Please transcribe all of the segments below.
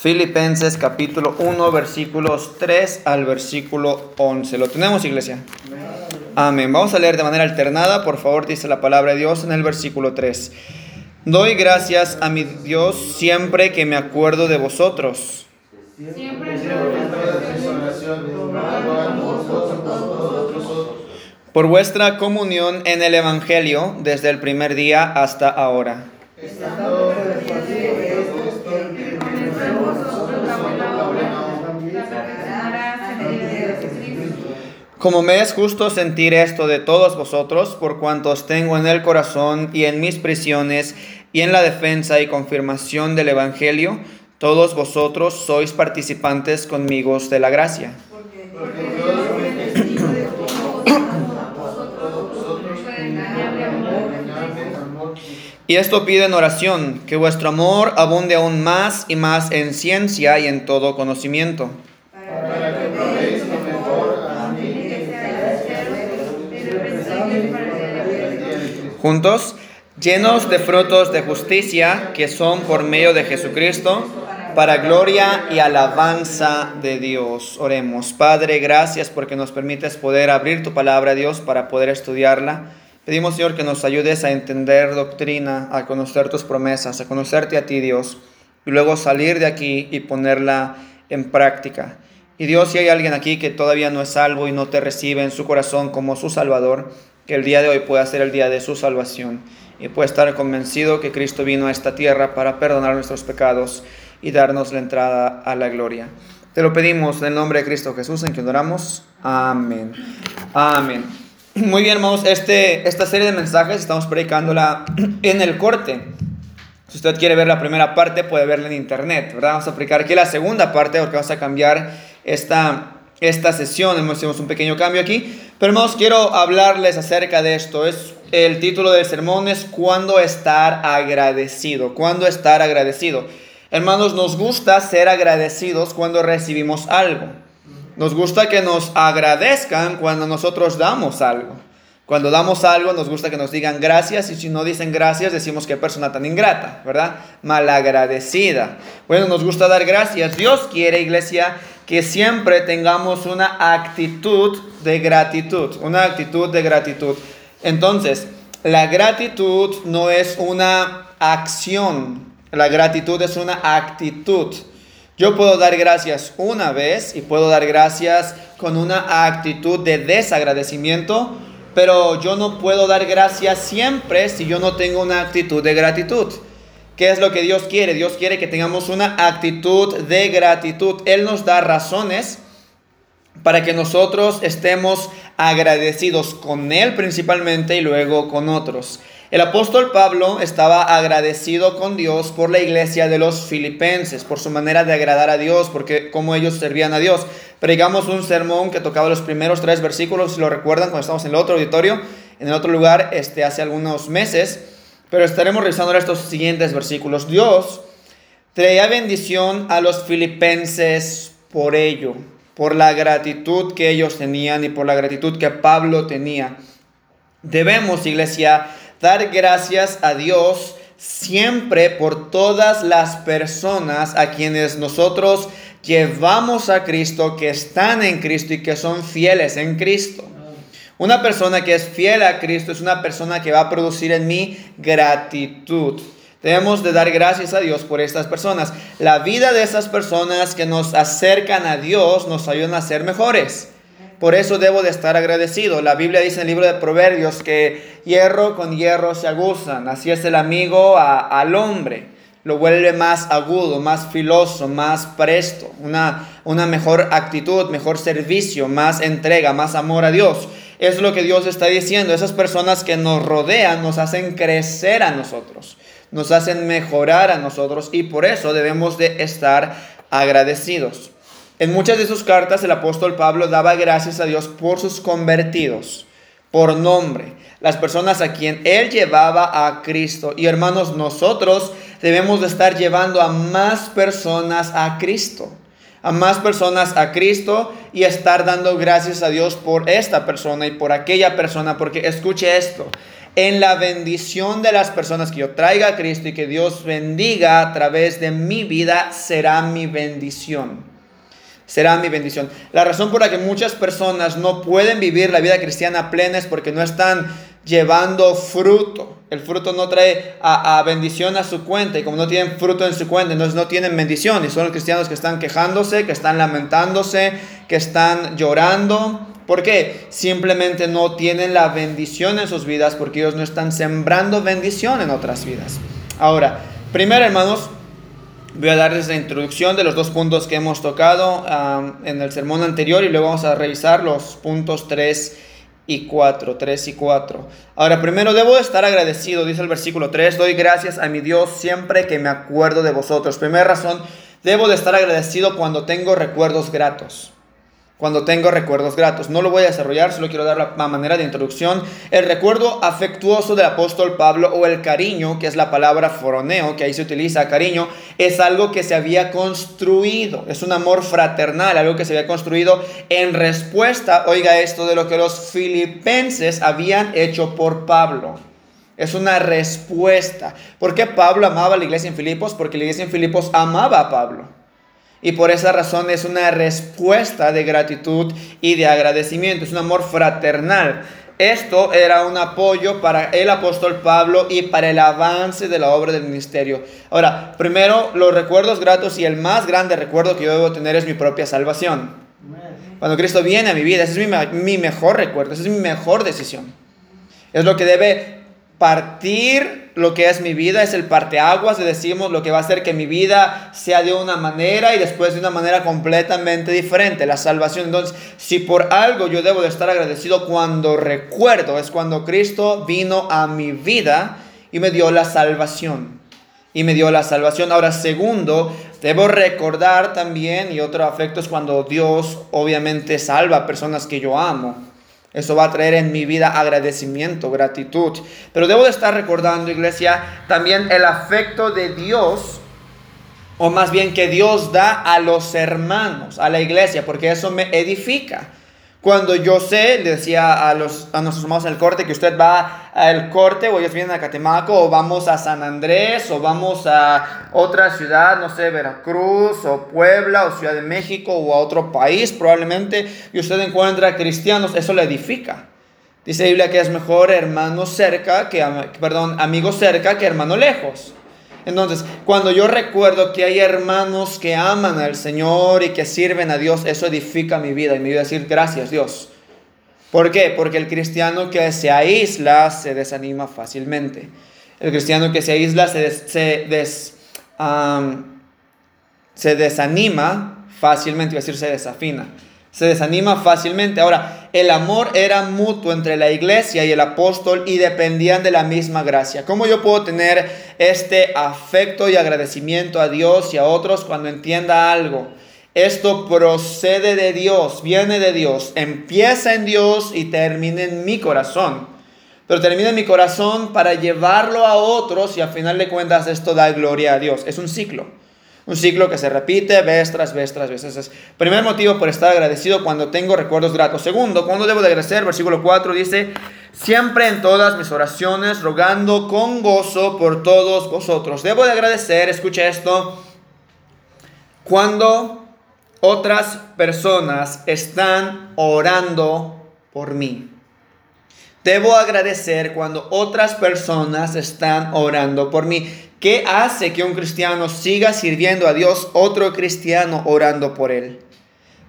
Filipenses capítulo 1 versículos 3 al versículo 11. ¿Lo tenemos, iglesia? Amén. Vamos a leer de manera alternada. Por favor, dice la palabra de Dios en el versículo 3. Doy gracias a mi Dios siempre que me acuerdo de vosotros. Por vuestra comunión en el Evangelio desde el primer día hasta ahora. Como me es justo sentir esto de todos vosotros, por cuantos tengo en el corazón y en mis prisiones y en la defensa y confirmación del Evangelio, todos vosotros sois participantes conmigo de la gracia. Y esto pide en oración, que vuestro amor abunde aún más y más en ciencia y en todo conocimiento juntos, llenos de frutos de justicia que son por medio de Jesucristo, para gloria y alabanza de Dios. Oremos. Padre, gracias porque nos permites poder abrir tu palabra, Dios, para poder estudiarla. Pedimos, Señor, que nos ayudes a entender doctrina, a conocer tus promesas, a conocerte a ti, Dios, y luego salir de aquí y ponerla en práctica. Y Dios, si hay alguien aquí que todavía no es salvo y no te recibe en su corazón como su Salvador, que el día de hoy pueda ser el día de su salvación y pueda estar convencido que Cristo vino a esta tierra para perdonar nuestros pecados y darnos la entrada a la gloria. Te lo pedimos en el nombre de Cristo Jesús en que oramos. Amén. Amén. Muy bien, hermanos, este, esta serie de mensajes estamos predicándola en el corte. Si usted quiere ver la primera parte, puede verla en internet, ¿verdad? Vamos a aplicar aquí la segunda parte porque vamos a cambiar esta, esta sesión. Hemos un pequeño cambio aquí. Pero hermanos, quiero hablarles acerca de esto. Es el título del sermón es ¿Cuándo estar agradecido? ¿Cuándo estar agradecido? Hermanos, nos gusta ser agradecidos cuando recibimos algo. Nos gusta que nos agradezcan cuando nosotros damos algo. Cuando damos algo nos gusta que nos digan gracias y si no dicen gracias decimos qué persona tan ingrata, ¿verdad? Malagradecida. Bueno, nos gusta dar gracias. Dios quiere, iglesia, que siempre tengamos una actitud de gratitud, una actitud de gratitud. Entonces, la gratitud no es una acción, la gratitud es una actitud. Yo puedo dar gracias una vez y puedo dar gracias con una actitud de desagradecimiento, pero yo no puedo dar gracias siempre si yo no tengo una actitud de gratitud. ¿Qué es lo que Dios quiere? Dios quiere que tengamos una actitud de gratitud. Él nos da razones para que nosotros estemos agradecidos con Él principalmente y luego con otros. El apóstol Pablo estaba agradecido con Dios por la iglesia de los filipenses, por su manera de agradar a Dios, porque cómo ellos servían a Dios. Predicamos un sermón que tocaba los primeros tres versículos, si lo recuerdan, cuando estamos en el otro auditorio, en el otro lugar, este, hace algunos meses. Pero estaremos revisando estos siguientes versículos. Dios traía bendición a los filipenses por ello, por la gratitud que ellos tenían y por la gratitud que Pablo tenía. Debemos, iglesia, dar gracias a Dios siempre por todas las personas a quienes nosotros llevamos a Cristo, que están en Cristo y que son fieles en Cristo. Una persona que es fiel a Cristo es una persona que va a producir en mí gratitud. Debemos de dar gracias a Dios por estas personas. La vida de esas personas que nos acercan a Dios nos ayudan a ser mejores. Por eso debo de estar agradecido. La Biblia dice en el libro de Proverbios que hierro con hierro se aguzan. Así es el amigo al hombre. Lo vuelve más agudo, más filoso, más presto. Una, una mejor actitud, mejor servicio, más entrega, más amor a Dios. Es lo que Dios está diciendo. Esas personas que nos rodean nos hacen crecer a nosotros, nos hacen mejorar a nosotros y por eso debemos de estar agradecidos. En muchas de sus cartas el apóstol Pablo daba gracias a Dios por sus convertidos, por nombre, las personas a quien él llevaba a Cristo. Y hermanos, nosotros debemos de estar llevando a más personas a Cristo a más personas a Cristo y estar dando gracias a Dios por esta persona y por aquella persona, porque escuche esto, en la bendición de las personas que yo traiga a Cristo y que Dios bendiga a través de mi vida será mi bendición. Será mi bendición. La razón por la que muchas personas no pueden vivir la vida cristiana plena es porque no están llevando fruto. El fruto no trae a, bendición a su cuenta y como no tienen fruto en su cuenta, entonces no tienen bendición. Y son los cristianos que están quejándose, que están lamentándose, que están llorando. ¿Por qué? Simplemente no tienen la bendición en sus vidas porque ellos no están sembrando bendición en otras vidas. Ahora, primero hermanos, voy a darles la introducción de los dos puntos que hemos tocado en el sermón anterior y luego vamos a revisar los puntos 3 y 4, 3 y 4. Ahora, primero debo estar agradecido, dice el versículo 3, doy gracias a mi Dios siempre que me acuerdo de vosotros. Primera razón, debo de estar agradecido cuando tengo recuerdos gratos cuando tengo recuerdos gratos. No lo voy a desarrollar, solo quiero dar la manera de introducción. El recuerdo afectuoso del apóstol Pablo o el cariño, que es la palabra foroneo, que ahí se utiliza cariño, es algo que se había construido, es un amor fraternal, algo que se había construido en respuesta, oiga esto, de lo que los filipenses habían hecho por Pablo. Es una respuesta. ¿Por qué Pablo amaba a la iglesia en Filipos? Porque la iglesia en Filipos amaba a Pablo. Y por esa razón es una respuesta de gratitud y de agradecimiento, es un amor fraternal. Esto era un apoyo para el apóstol Pablo y para el avance de la obra del ministerio. Ahora, primero, los recuerdos gratos y el más grande recuerdo que yo debo tener es mi propia salvación. Cuando Cristo viene a mi vida, ese es mi, mejor recuerdo, esa es mi mejor decisión. Es lo que debe partir lo que es mi vida, es el parteaguas, le decimos lo que va a hacer que mi vida sea de una manera y después de una manera completamente diferente, la salvación. Entonces, si por algo yo debo de estar agradecido cuando recuerdo, es cuando Cristo vino a mi vida y me dio la salvación. Y me dio la salvación. Ahora, segundo, debo recordar también, y otro afecto es cuando Dios obviamente salva a personas que yo amo. Eso va a traer en mi vida agradecimiento, gratitud. Pero debo de estar recordando, iglesia, también el afecto de Dios, o más bien que Dios da a los hermanos, a la iglesia, porque eso me edifica. Cuando yo sé, le decía a, los, a nuestros hermanos en el corte, que usted va al corte o ellos vienen a Catemaco o vamos a San Andrés o vamos a otra ciudad, no sé, Veracruz o Puebla o Ciudad de México o a otro país probablemente y usted encuentra cristianos, eso le edifica. Dice la Biblia que es mejor hermano cerca que, perdón, amigo cerca que hermano lejos. Entonces, cuando yo recuerdo que hay hermanos que aman al Señor y que sirven a Dios, eso edifica mi vida y me ayuda a decir gracias Dios. ¿Por qué? Porque el cristiano que se aísla se desanima fácilmente. El cristiano que se aísla se, se, se desanima fácilmente, iba a decir se desafina se desanima fácilmente. Ahora, el amor era mutuo entre la iglesia y el apóstol y dependían de la misma gracia. ¿Cómo yo puedo tener este afecto y agradecimiento a Dios y a otros cuando entienda algo? Esto procede de Dios, viene de Dios, empieza en Dios y termina en mi corazón. Pero termina en mi corazón para llevarlo a otros y a final de cuentas esto da gloria a Dios. Es un ciclo. Un ciclo que se repite vez tras vez tras vez. Ese es primer motivo por estar agradecido cuando tengo recuerdos gratos. Segundo, cuando debo de agradecer? Versículo 4 dice, siempre en todas mis oraciones, rogando con gozo por todos vosotros. Debo de agradecer, escucha esto, cuando otras personas están orando por mí. Debo agradecer cuando otras personas están orando por mí. ¿Qué hace que un cristiano siga sirviendo a Dios, otro cristiano orando por él?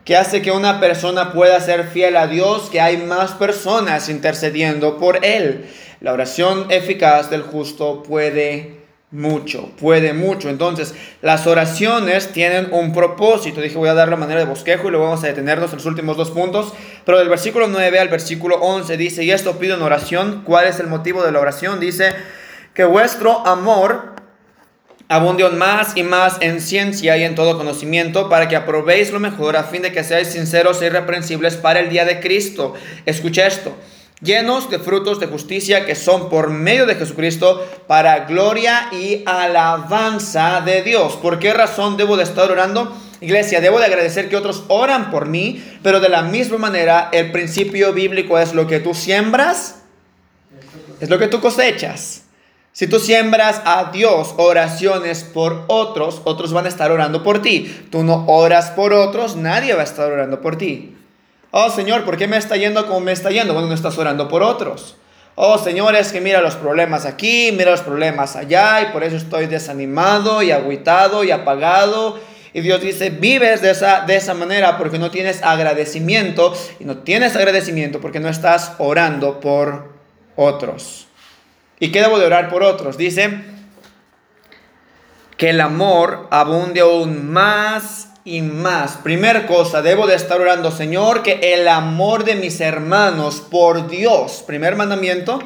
¿Qué hace que una persona pueda ser fiel a Dios, que hay más personas intercediendo por él? La oración eficaz del justo puede mucho, puede mucho. Entonces, las oraciones tienen un propósito. Dije, voy a dar la manera de bosquejo y luego vamos a detenernos en los últimos dos puntos. Pero del versículo 9 al versículo 11 dice, y esto pido en oración. ¿Cuál es el motivo de la oración? Dice, que vuestro amor abunde más y más en ciencia y en todo conocimiento, para que aprobéis lo mejor, a fin de que seáis sinceros e irreprensibles para el día de Cristo. Escucha esto, llenos de frutos de justicia que son por medio de Jesucristo para gloria y alabanza de Dios. ¿Por qué razón debo de estar orando? Iglesia, debo de agradecer que otros oran por mí, pero de la misma manera el principio bíblico es lo que tú siembras, es lo que tú cosechas. Si tú siembras a Dios oraciones por otros, otros van a estar orando por ti. Tú no oras por otros, nadie va a estar orando por ti. Oh Señor, ¿por qué me está yendo como me está yendo? Bueno, no estás orando por otros. Oh Señor, es que mira los problemas aquí, mira los problemas allá, y por eso estoy desanimado y agüitado y apagado. Y Dios dice, vives de esa, de esa manera porque no tienes agradecimiento, y no tienes agradecimiento porque no estás orando por otros. ¿Y qué debo de orar por otros? Dice que el amor abunde aún más y más. Primer cosa, debo de estar orando, Señor, que el amor de mis hermanos por Dios, primer mandamiento,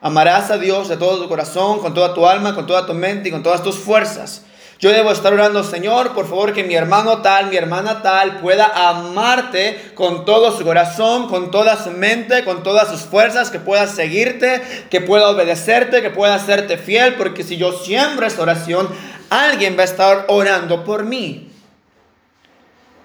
amarás a Dios de todo tu corazón, con toda tu alma, con toda tu mente y con todas tus fuerzas. Yo debo estar orando, Señor, por favor, que mi hermano tal, mi hermana tal pueda amarte con todo su corazón, con toda su mente, con todas sus fuerzas, que pueda seguirte, que pueda obedecerte, que pueda hacerte fiel, porque si yo siembro esta oración, alguien va a estar orando por mí.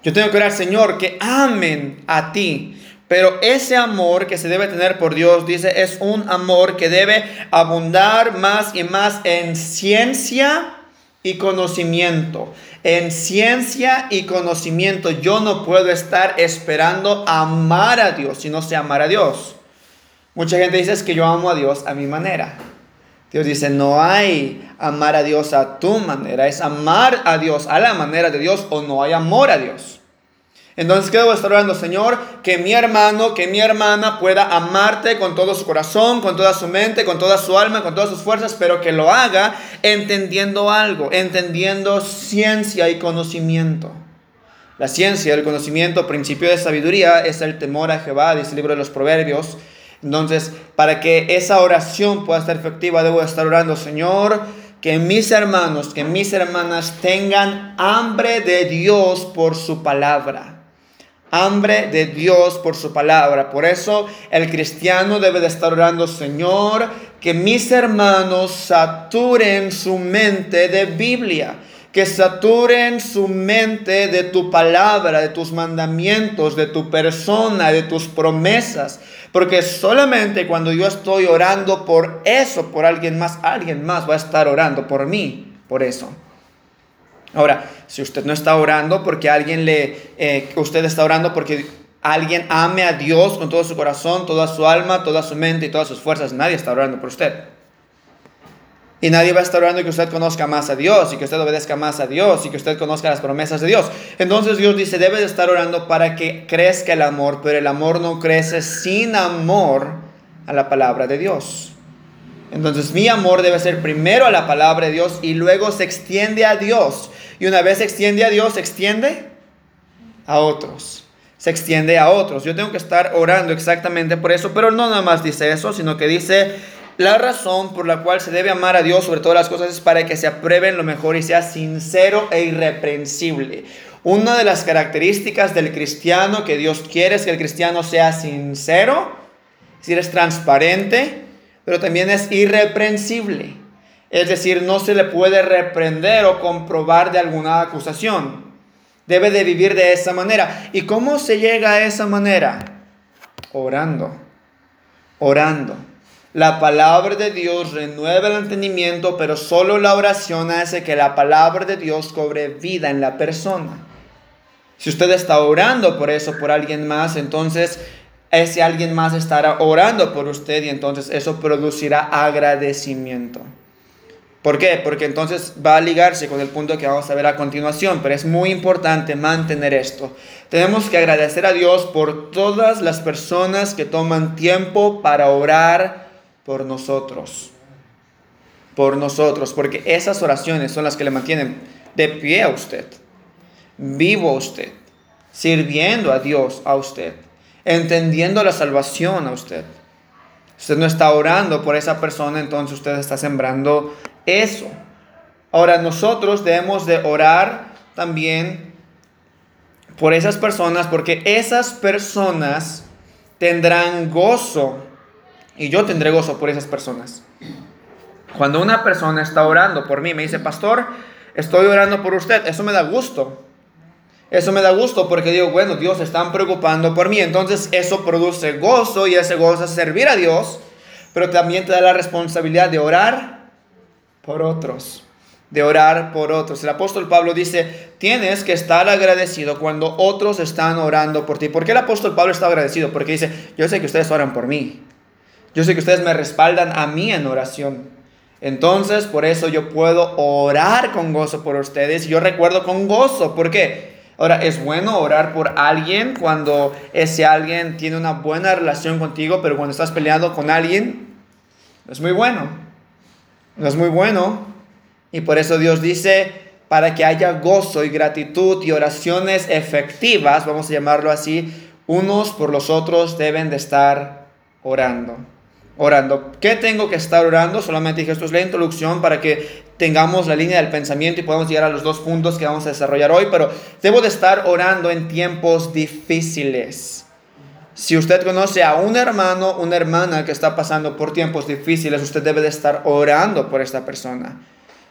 Yo tengo que orar, Señor, que amen a ti. Pero ese amor que se debe tener por Dios, dice, es un amor que debe abundar más y más en ciencia y conocimiento. En ciencia y conocimiento yo no puedo estar esperando amar a Dios si no sé amar a Dios. Mucha gente dice que yo amo a Dios a mi manera. Dios dice, no hay amar a Dios a tu manera, es amar a Dios a la manera de Dios o no hay amor a Dios. Entonces, ¿qué debo estar orando, Señor? Que mi hermano, que mi hermana pueda amarte con todo su corazón, con toda su mente, con toda su alma, con todas sus fuerzas, pero que lo haga entendiendo algo, entendiendo ciencia y conocimiento. La ciencia, el conocimiento, principio de sabiduría es el temor a Jehová, dice el libro de los Proverbios. Entonces, para que esa oración pueda ser efectiva, debo estar orando, Señor, que mis hermanos, que mis hermanas tengan hambre de Dios por su palabra hambre de Dios por su palabra. Por eso el cristiano debe de estar orando, Señor, que mis hermanos saturen su mente de Biblia, que saturen su mente de tu palabra, de tus mandamientos, de tu persona, de tus promesas. Porque solamente cuando yo estoy orando por eso, por alguien más, alguien más va a estar orando por mí, por eso. Ahora, si usted no está orando porque alguien le, eh, usted está orando porque alguien ame a Dios con todo su corazón, toda su alma, toda su mente y todas sus fuerzas, nadie está orando por usted. Y nadie va a estar orando que usted conozca más a Dios y que usted obedezca más a Dios y que usted conozca las promesas de Dios. Entonces Dios dice, debe de estar orando para que crezca el amor, pero el amor no crece sin amor a la palabra de Dios. Entonces mi amor debe ser primero a la palabra de Dios y luego se extiende a Dios. Y una vez se extiende a Dios, se extiende a otros. Se extiende a otros. Yo tengo que estar orando exactamente por eso, pero no nada más dice eso, sino que dice la razón por la cual se debe amar a Dios sobre todas las cosas es para que se aprueben lo mejor y sea sincero e irreprensible. Una de las características del cristiano que Dios quiere es que el cristiano sea sincero, es es transparente, pero también es irreprensible. Es decir, no se le puede reprender o comprobar de alguna acusación. Debe de vivir de esa manera. ¿Y cómo se llega a esa manera? Orando. Orando. La palabra de Dios renueva el entendimiento, pero solo la oración hace que la palabra de Dios cobre vida en la persona. Si usted está orando por eso, por alguien más, entonces ese alguien más estará orando por usted y entonces eso producirá agradecimiento. ¿Por qué? Porque entonces va a ligarse con el punto que vamos a ver a continuación, pero es muy importante mantener esto. Tenemos que agradecer a Dios por todas las personas que toman tiempo para orar por nosotros. Por nosotros, porque esas oraciones son las que le mantienen de pie a usted, vivo a usted, sirviendo a Dios a usted, entendiendo la salvación a usted. Usted no está orando por esa persona, entonces usted está sembrando eso. Ahora nosotros debemos de orar también por esas personas porque esas personas tendrán gozo y yo tendré gozo por esas personas. Cuando una persona está orando por mí, me dice, pastor, estoy orando por usted, eso me da gusto. Eso me da gusto porque digo, bueno, Dios está preocupando por mí. Entonces eso produce gozo y ese gozo es servir a Dios pero también te da la responsabilidad de orar por otros de orar por otros. El apóstol Pablo dice, tienes que estar agradecido cuando otros están orando por ti. ¿Por qué el apóstol Pablo está agradecido? Porque dice, yo sé que ustedes oran por mí. Yo sé que ustedes me respaldan a mí en oración. Entonces, por eso yo puedo orar con gozo por ustedes. Yo recuerdo con gozo. ¿Por qué? Ahora, es bueno orar por alguien cuando ese alguien tiene una buena relación contigo, pero cuando estás peleando con alguien, es muy bueno. No es muy bueno y por eso Dios dice, para que haya gozo y gratitud y oraciones efectivas, vamos a llamarlo así, unos por los otros deben de estar orando. Orando. ¿Qué tengo que estar orando? Solamente dije, esto es la introducción para que tengamos la línea del pensamiento y podamos llegar a los dos puntos que vamos a desarrollar hoy, pero debo de estar orando en tiempos difíciles. Si usted conoce a un hermano, una hermana que está pasando por tiempos difíciles, usted debe de estar orando por esta persona.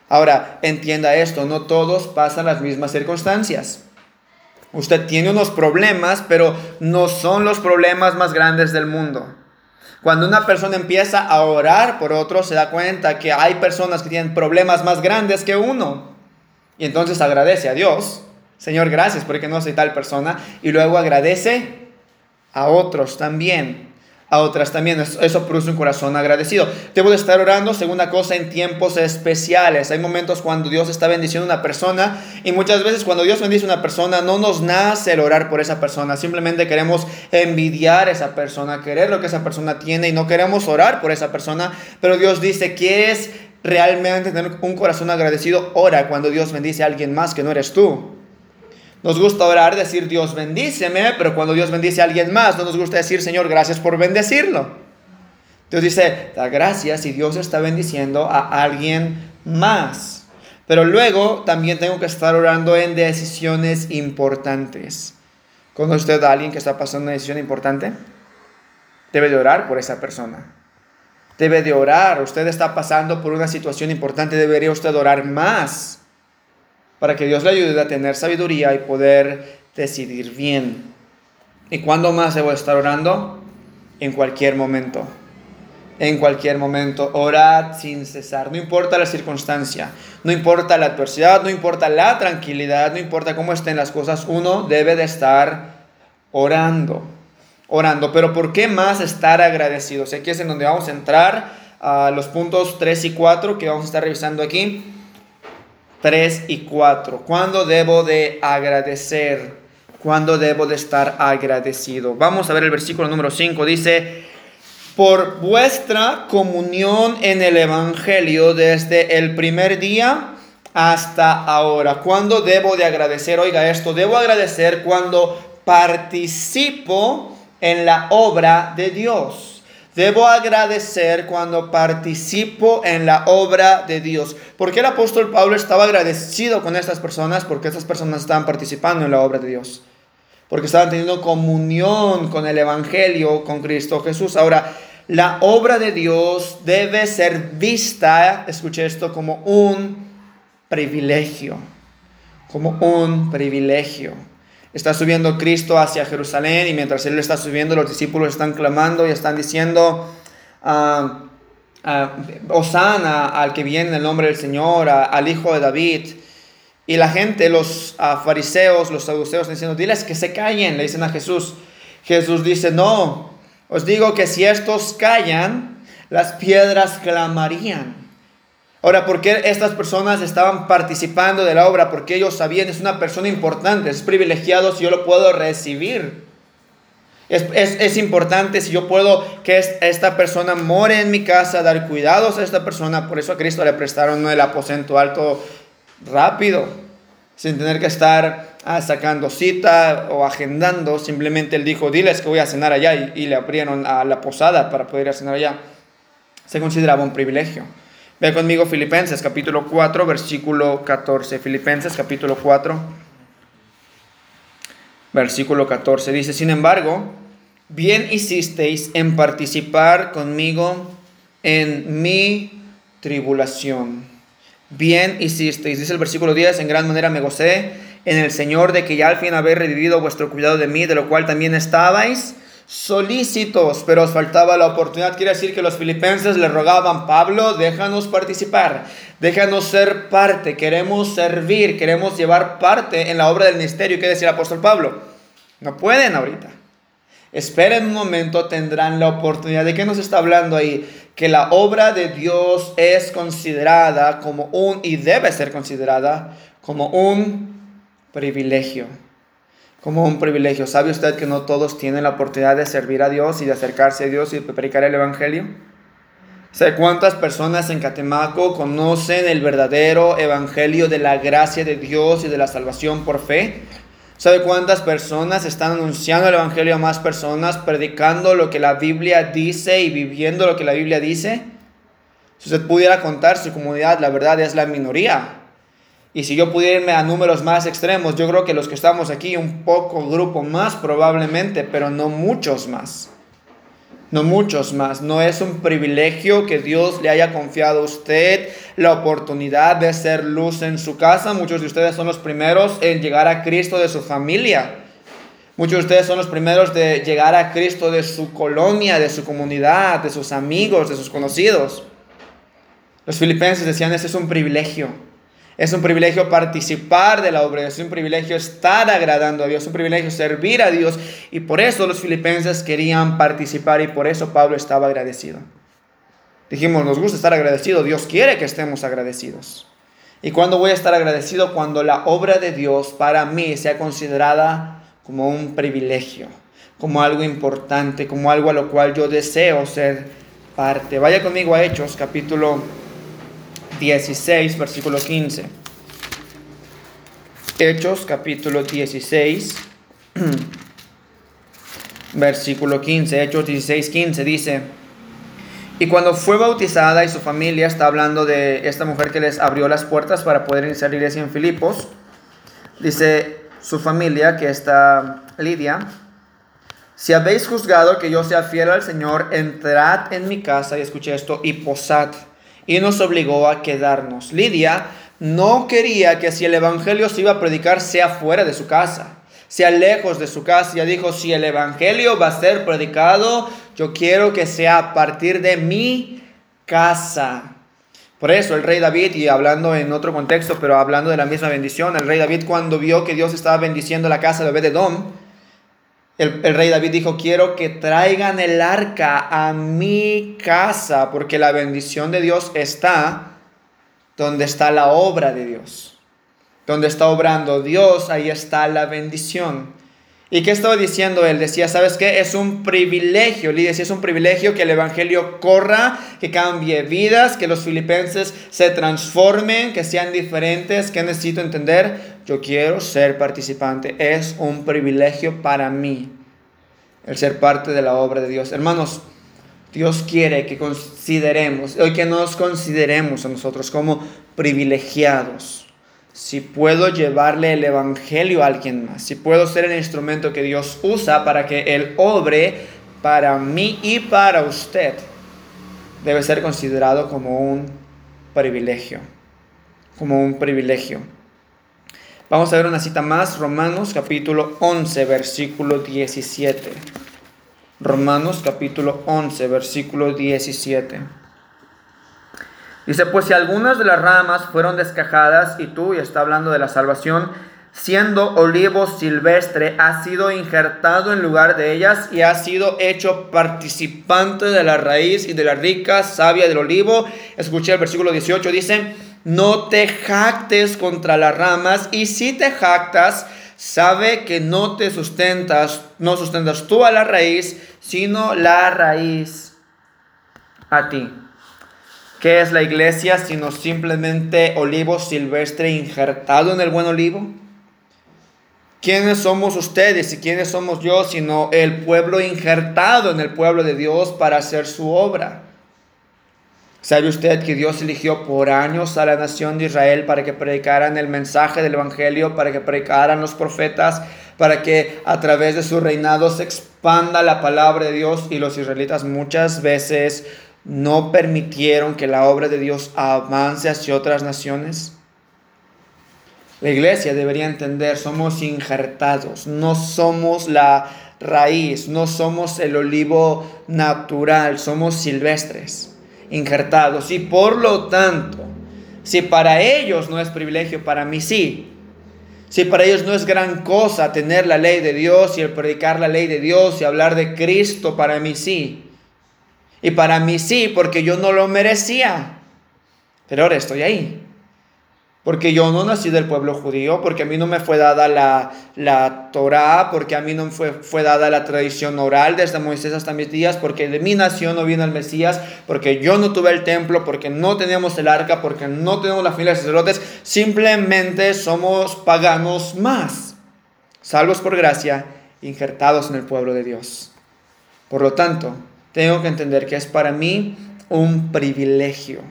Ahora, entienda esto, no todos pasan las mismas circunstancias. Usted tiene unos problemas, pero no son los problemas más grandes del mundo. Cuando una persona empieza a orar por otros, se da cuenta que hay personas que tienen problemas más grandes que uno. Y entonces agradece a Dios. Señor, gracias porque no soy tal persona. Y luego agradece a otros también a otras también. Eso produce un corazón agradecido. Debo de estar orando, segunda cosa, en tiempos especiales. Hay momentos cuando Dios está bendiciendo a una persona y muchas veces cuando Dios bendice a una persona no nos nace el orar por esa persona. Simplemente queremos envidiar a esa persona, querer lo que esa persona tiene y no queremos orar por esa persona. Pero Dios dice, ¿quieres realmente tener un corazón agradecido? Ora cuando Dios bendice a alguien más que no eres tú. Nos gusta orar, decir Dios bendíceme, pero cuando Dios bendice a alguien más, no nos gusta decir Señor, gracias por bendecirlo. Dios dice, da gracias y Dios está bendiciendo a alguien más. Pero luego también tengo que estar orando en decisiones importantes. ¿Conoce usted a alguien que está pasando una decisión importante? Debe de orar por esa persona. Debe de orar. Usted está pasando por una situación importante. Debería usted orar más para que Dios le ayude a tener sabiduría y poder decidir bien. ¿Y cuándo más debo estar orando? En cualquier momento. En cualquier momento. Orad sin cesar. No importa la circunstancia, no importa la adversidad, no importa la tranquilidad, no importa cómo estén las cosas, uno debe de estar orando. Orando. Pero ¿por qué más estar agradecidos? Aquí es en donde vamos a entrar a los puntos 3 y 4 que vamos a estar revisando aquí. 3 y 4. ¿Cuándo debo de agradecer? ¿Cuándo debo de estar agradecido? Vamos a ver el versículo número 5. Dice, por vuestra comunión en el Evangelio desde el primer día hasta ahora. ¿Cuándo debo de agradecer? Oiga esto, debo agradecer cuando participo en la obra de Dios. Debo agradecer cuando participo en la obra de Dios. ¿Por qué el apóstol Pablo estaba agradecido con estas personas? Porque estas personas estaban participando en la obra de Dios. Porque estaban teniendo comunión con el Evangelio, con Cristo Jesús. Ahora, la obra de Dios debe ser vista, escuche esto, como un privilegio. Como un privilegio. Está subiendo Cristo hacia Jerusalén y mientras Él está subiendo los discípulos están clamando y están diciendo, uh, Osana al que viene en el nombre del Señor, al Hijo de David. Y la gente, los fariseos, los saduceos, están diciendo, diles que se callen, le dicen a Jesús. Jesús dice, no, os digo que si estos callan, las piedras clamarían. Ahora, ¿por qué estas personas estaban participando de la obra? Porque ellos sabían, es una persona importante, es privilegiado si yo lo puedo recibir. Es, es, importante si yo puedo que esta persona more en mi casa, dar cuidados a esta persona. Por eso a Cristo le prestaron el aposento alto rápido, sin tener que estar ah, sacando cita o agendando. Simplemente él dijo, diles que voy a cenar allá y, y le abrieron a la posada para poder ir a cenar allá. Se consideraba un privilegio. Ve conmigo Filipenses capítulo 4, versículo 14. Filipenses capítulo 4, versículo 14. Dice, sin embargo, bien hicisteis en participar conmigo en mi tribulación. Bien hicisteis. Dice el versículo 10, en gran manera me gocé en el Señor de que ya al fin habéis revivido vuestro cuidado de mí, de lo cual también estabais solícitos, pero os faltaba la oportunidad. Quiere decir que los filipenses le rogaban, Pablo, déjanos participar, déjanos ser parte, queremos servir, queremos llevar parte en la obra del ministerio. ¿Qué decía el apóstol Pablo? No pueden ahorita. Esperen un momento, tendrán la oportunidad. ¿De qué nos está hablando ahí? Que la obra de Dios es considerada como un, y debe ser considerada como un privilegio como un privilegio. ¿Sabe usted que no todos tienen la oportunidad de servir a Dios y de acercarse a Dios y de predicar el Evangelio? ¿Sabe cuántas personas en Catemaco conocen el verdadero Evangelio de la gracia de Dios y de la salvación por fe? ¿Sabe cuántas personas están anunciando el Evangelio a más personas, predicando lo que la Biblia dice y viviendo lo que la Biblia dice? Si usted pudiera contar su comunidad, la verdad es la minoría. Y si yo pudiera irme a números más extremos, yo creo que los que estamos aquí, un poco grupo más probablemente, pero no muchos más. No muchos más. No es un privilegio que Dios le haya confiado a usted la oportunidad de ser luz en su casa. Muchos de ustedes son los primeros en llegar a Cristo de su familia. Muchos de ustedes son los primeros de llegar a Cristo de su colonia, de su comunidad, de sus amigos, de sus conocidos. Los filipenses decían, ese es un privilegio. Es un privilegio participar de la obra, es un privilegio estar agradando a Dios, es un privilegio servir a Dios. Y por eso los filipenses querían participar y por eso Pablo estaba agradecido. Dijimos, nos gusta estar agradecido, Dios quiere que estemos agradecidos. ¿Y cuándo voy a estar agradecido? Cuando la obra de Dios para mí sea considerada como un privilegio, como algo importante, como algo a lo cual yo deseo ser parte. Vaya conmigo a Hechos, capítulo 16, versículo 15. Hechos capítulo 16, versículo 15. Hechos 16, 15 dice, y cuando fue bautizada y su familia, está hablando de esta mujer que les abrió las puertas para poder iniciar la iglesia en Filipos, dice su familia, que está Lidia, si habéis juzgado que yo sea fiel al Señor, entrad en mi casa, y escuché esto, y posad y nos obligó a quedarnos. Lidia no quería que si el Evangelio se iba a predicar sea fuera de su casa, sea lejos de su casa. Ella dijo, si el Evangelio va a ser predicado, yo quiero que sea a partir de mi casa. Por eso el rey David, y hablando en otro contexto, pero hablando de la misma bendición, el rey David cuando vio que Dios estaba bendiciendo la casa de Obededom, el, rey David dijo, quiero que traigan el arca a mi casa, porque la bendición de Dios está donde está la obra de Dios. Donde está obrando Dios, ahí está la bendición. ¿Y qué estaba diciendo él? Decía, ¿sabes qué? Es un privilegio, le decía, es un privilegio que el Evangelio corra, que cambie vidas, que los filipenses se transformen, que sean diferentes. ¿Qué necesito entender? Yo quiero ser participante. Es un privilegio para mí el ser parte de la obra de Dios. Hermanos, Dios quiere que consideremos, hoy que nos consideremos a nosotros como privilegiados si puedo llevarle el Evangelio a alguien más, si puedo ser el instrumento que Dios usa para que Él obre para mí y para usted, debe ser considerado como un privilegio, como un privilegio. Vamos a ver una cita más, Romanos capítulo 11, versículo 17. Romanos capítulo 11, versículo 17. Dice, pues si algunas de las ramas fueron descajadas y tú, y está hablando de la salvación, siendo olivo silvestre, ha sido injertado en lugar de ellas y ha sido hecho participante de la raíz y de la rica savia del olivo. Escuché el versículo 18, dice, no te jactes contra las ramas y si te jactas, sabe que no te sustentas, no sustentas tú a la raíz, sino la raíz a ti. ¿Qué es la iglesia sino simplemente olivo silvestre injertado en el buen olivo? ¿Quiénes somos ustedes y quiénes somos yo sino el pueblo injertado en el pueblo de Dios para hacer su obra? ¿Sabe usted que Dios eligió por años a la nación de Israel para que predicaran el mensaje del Evangelio, para que predicaran los profetas, para que a través de su reinado se expanda la palabra de Dios y los israelitas muchas veces no permitieron que la obra de Dios avance hacia otras naciones? La iglesia debería entender, somos injertados, no somos la raíz, no somos el olivo natural, somos silvestres, injertados. Y por lo tanto, si para ellos no es privilegio, para mí sí. Si para ellos no es gran cosa tener la ley de Dios y el predicar la ley de Dios y hablar de Cristo, para mí sí. Y para mí sí, porque yo no lo merecía. Pero ahora estoy ahí. Porque yo no nací del pueblo judío, porque a mí no me fue dada la, la Torah, porque a mí no fue, fue dada la tradición oral desde Moisés hasta mis días, porque de mi nación no vino el Mesías, porque yo no tuve el templo, porque no teníamos el arca, porque no tenemos la familia de sacerdotes. Simplemente somos paganos más, salvos por gracia, injertados en el pueblo de Dios. Por lo tanto, tengo que entender que es para mí un privilegio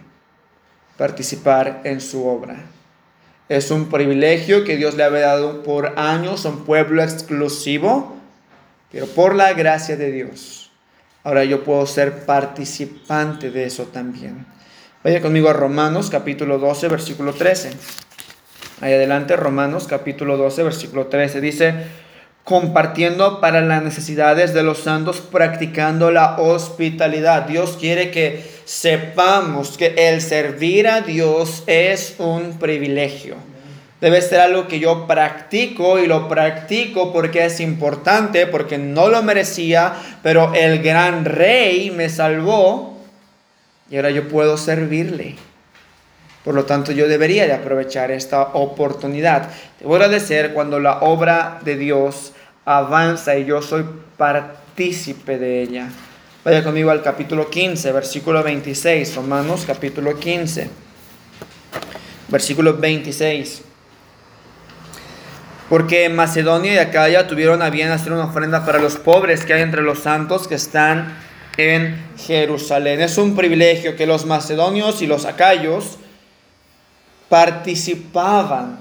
participar en su obra. Es un privilegio que Dios le había dado por años a un pueblo exclusivo, pero por la gracia de Dios. Ahora yo puedo ser participante de eso también. Vaya conmigo a Romanos capítulo 12, versículo 13. Ahí adelante, Romanos capítulo 12, versículo 13. Dice, compartiendo para las necesidades de los santos, practicando la hospitalidad. Dios quiere que sepamos que el servir a Dios es un privilegio. Debe ser algo que yo practico y lo practico porque es importante, porque no lo merecía, pero el gran rey me salvó y ahora yo puedo servirle. Por lo tanto, yo debería de aprovechar esta oportunidad. Te voy a agradecer cuando la obra de Dios avanza y yo soy partícipe de ella. Vaya conmigo al capítulo 15, versículo 26, Romanos capítulo 15, versículo 26. Porque Macedonia y Acaya tuvieron a bien hacer una ofrenda para los pobres que hay entre los santos que están en Jerusalén. Es un privilegio que los macedonios y los acayos participaban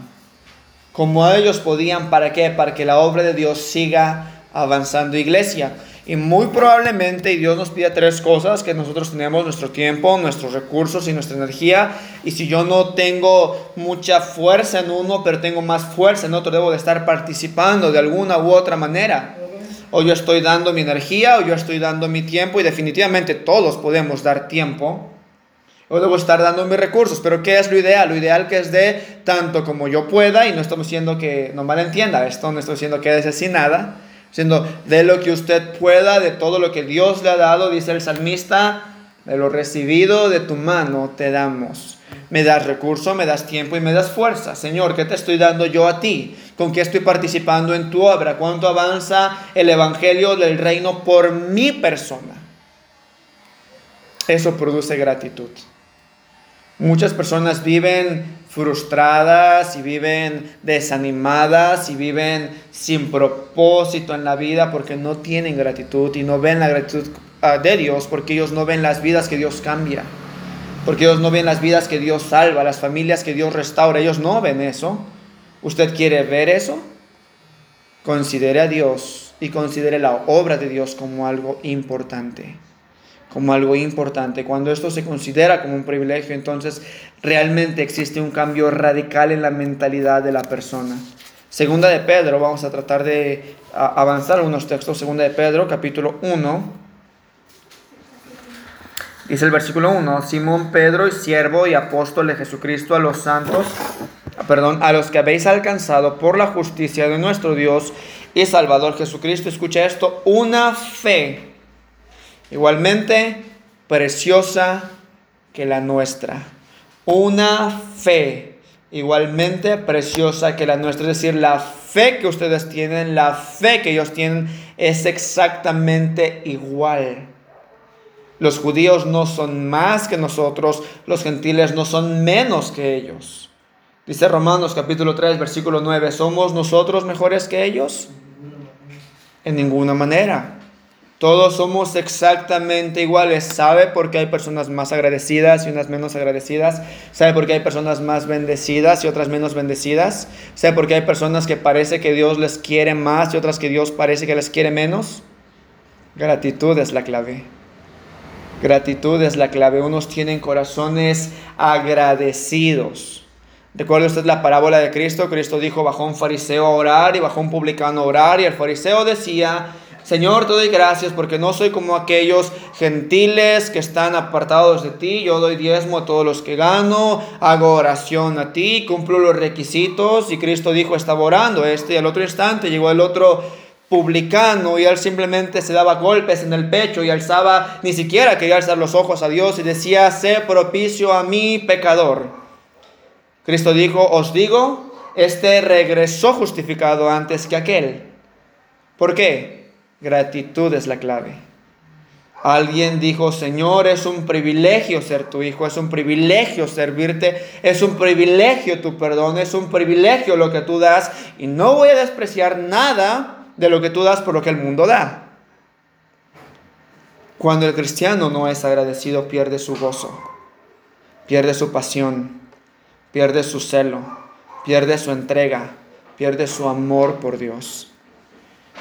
como ellos podían. ¿Para qué? Para que la obra de Dios siga avanzando. Iglesia, y muy probablemente Dios nos pide tres cosas, que nosotros tenemos nuestro tiempo, nuestros recursos y nuestra energía. Y si yo no tengo mucha fuerza en uno, pero tengo más fuerza en otro, debo de estar participando de alguna u otra manera. O yo estoy dando mi energía, o yo estoy dando mi tiempo, y definitivamente todos podemos dar tiempo. O debo estar dando mis recursos, pero ¿qué es lo ideal? Lo ideal que es de tanto como yo pueda, y no estamos diciendo que no malentienda esto, no estoy diciendo que es así nada Siendo de lo que usted pueda, de todo lo que Dios le ha dado, dice el salmista, de lo recibido de tu mano te damos. Me das recurso, me das tiempo y me das fuerza. Señor, ¿qué te estoy dando yo a ti? ¿Con qué estoy participando en tu obra? ¿Cuánto avanza el Evangelio del Reino por mi persona? Eso produce gratitud. Muchas personas viven frustradas y viven desanimadas y viven sin propósito en la vida porque no tienen gratitud y no ven la gratitud ah, de Dios porque ellos no ven las vidas que Dios cambia, porque ellos no ven las vidas que Dios salva, las familias que Dios restaura, ellos no ven eso. ¿Usted quiere ver eso? Considere a Dios y considere la obra de Dios como algo importante como algo importante. Cuando esto se considera como un privilegio, entonces realmente existe un cambio radical en la mentalidad de la persona. Segunda de Pedro, vamos a tratar de avanzar unos textos. Segunda de Pedro, capítulo 1. Dice el versículo 1, Simón Pedro y siervo y apóstol de Jesucristo a los santos, perdón, a los que habéis alcanzado por la justicia de nuestro Dios y Salvador Jesucristo, escucha esto, una fe igualmente preciosa que la nuestra. Una fe igualmente preciosa que la nuestra. Es decir, la fe que ustedes tienen, la fe que ellos tienen es exactamente igual. Los judíos no son más que nosotros, los gentiles no son menos que ellos. Dice Romanos capítulo 3, versículo 9, ¿somos nosotros mejores que ellos? En ninguna manera. Todos somos exactamente iguales. ¿Sabe por qué hay personas más agradecidas y unas menos agradecidas? ¿Sabe por qué hay personas más bendecidas y otras menos bendecidas? ¿Sabe por qué hay personas que parece que Dios les quiere más y otras que Dios parece que les quiere menos? Gratitud es la clave. Gratitud es la clave. Unos tienen corazones agradecidos Recuerda usted la parábola de Cristo. Cristo dijo, bajó un fariseo a orar y bajó un publicano a orar y el fariseo decía, Señor, te doy gracias porque no soy como aquellos gentiles que están apartados de ti. Yo doy diezmo a todos los que gano, hago oración a ti, cumplo los requisitos. Y Cristo dijo, estaba orando este y al otro instante llegó el otro publicano y él simplemente se daba golpes en el pecho y alzaba, ni siquiera quería alzar los ojos a Dios y decía, sé propicio a mi pecador. Cristo dijo, os digo, este regresó justificado antes que aquel. ¿Por qué? Gratitud es la clave. Alguien dijo, Señor, es un privilegio ser tu hijo, es un privilegio servirte, es un privilegio tu perdón, es un privilegio lo que tú das y no voy a despreciar nada de lo que tú das por lo que el mundo da. Cuando el cristiano no es agradecido, pierde su gozo, pierde su pasión, pierde su celo, pierde su entrega, pierde su amor por Dios.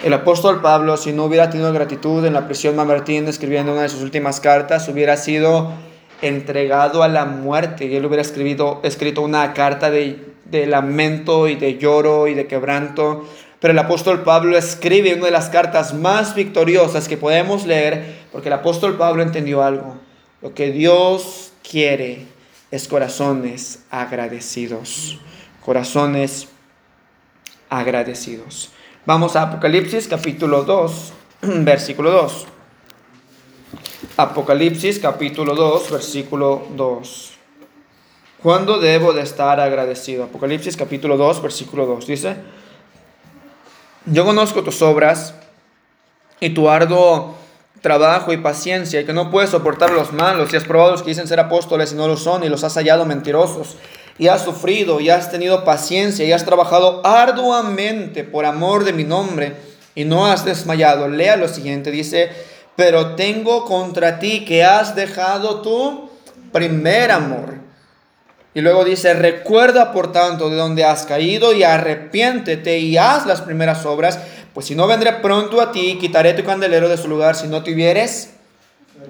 El apóstol Pablo, si no hubiera tenido gratitud en la prisión Mamertín, escribiendo una de sus últimas cartas, hubiera sido entregado a la muerte y él hubiera escrito, una carta de, de lamento y de lloro y de quebranto. Pero el apóstol Pablo escribe una de las cartas más victoriosas que podemos leer, porque el apóstol Pablo entendió algo. Lo que Dios quiere es corazones agradecidos. Corazones agradecidos. Vamos a Apocalipsis capítulo 2, versículo 2. Apocalipsis capítulo 2, versículo 2. ¿Cuándo debo de estar agradecido? Apocalipsis capítulo 2, versículo 2. Dice, yo conozco tus obras y tu arduo trabajo y paciencia y que no puedes soportar los malos y has probado los que dicen ser apóstoles y no lo son y los has hallado mentirosos y has sufrido y has tenido paciencia y has trabajado arduamente por amor de mi nombre y no has desmayado. Lea lo siguiente, dice, pero tengo contra ti que has dejado tu primer amor. Y luego dice, recuerda por tanto de donde has caído y arrepiéntete y haz las primeras obras, pues si no vendré pronto a ti, quitaré tu candelero de su lugar si no te hubieres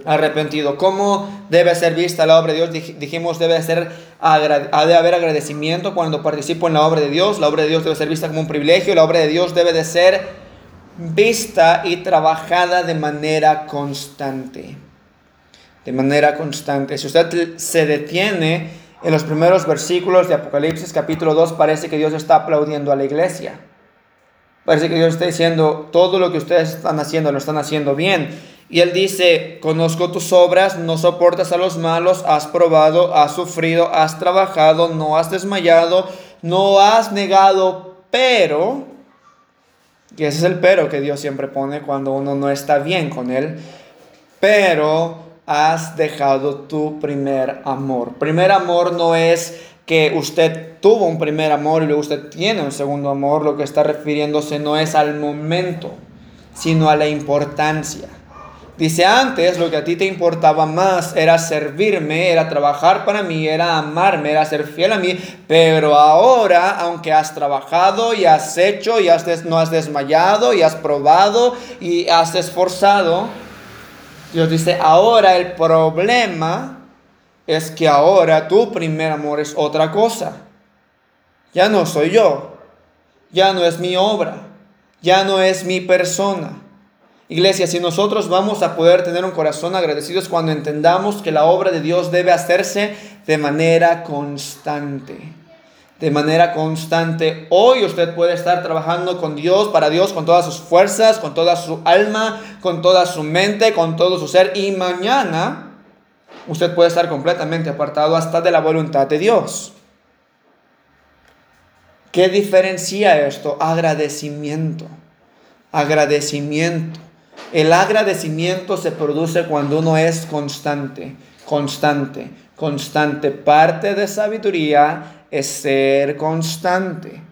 arrepentido. ¿Cómo debe ser vista la obra de Dios? Dijimos, debe ser, de haber agradecimiento cuando participo en la obra de Dios. La obra de Dios debe ser vista como un privilegio. La obra de Dios debe de ser vista y trabajada de manera constante. De manera constante. Si usted se detiene en los primeros versículos de Apocalipsis capítulo 2, parece que Dios está aplaudiendo a la iglesia. Parece que Dios está diciendo, todo lo que ustedes están haciendo lo están haciendo bien. Y él dice, conozco tus obras, no soportas a los malos, has probado, has sufrido, has trabajado, no has desmayado, no has negado, pero, y ese es el pero que Dios siempre pone cuando uno no está bien con él, pero has dejado tu primer amor. Primer amor no es que usted tuvo un primer amor y luego usted tiene un segundo amor, lo que está refiriéndose no es al momento, sino a la importancia. Dice, antes lo que a ti te importaba más era servirme, era trabajar para mí, era amarme, era ser fiel a mí, pero ahora, aunque has trabajado y has hecho y has no has desmayado y has probado y has esforzado, Dios dice, ahora el problema es que ahora tu primer amor es otra cosa. Ya no soy yo, ya no es mi obra, ya no es mi persona Iglesia, si nosotros vamos a poder tener un corazón agradecido es cuando entendamos que la obra de Dios debe hacerse de manera constante. De manera constante. Hoy usted puede estar trabajando con Dios, para Dios, con todas sus fuerzas, con toda su alma, con toda su mente, con todo su ser. Y mañana usted puede estar completamente apartado hasta de la voluntad de Dios. ¿Qué diferencia esto? Agradecimiento. Agradecimiento. El agradecimiento se produce cuando uno es constante, constante, constante. Parte de sabiduría es ser constante.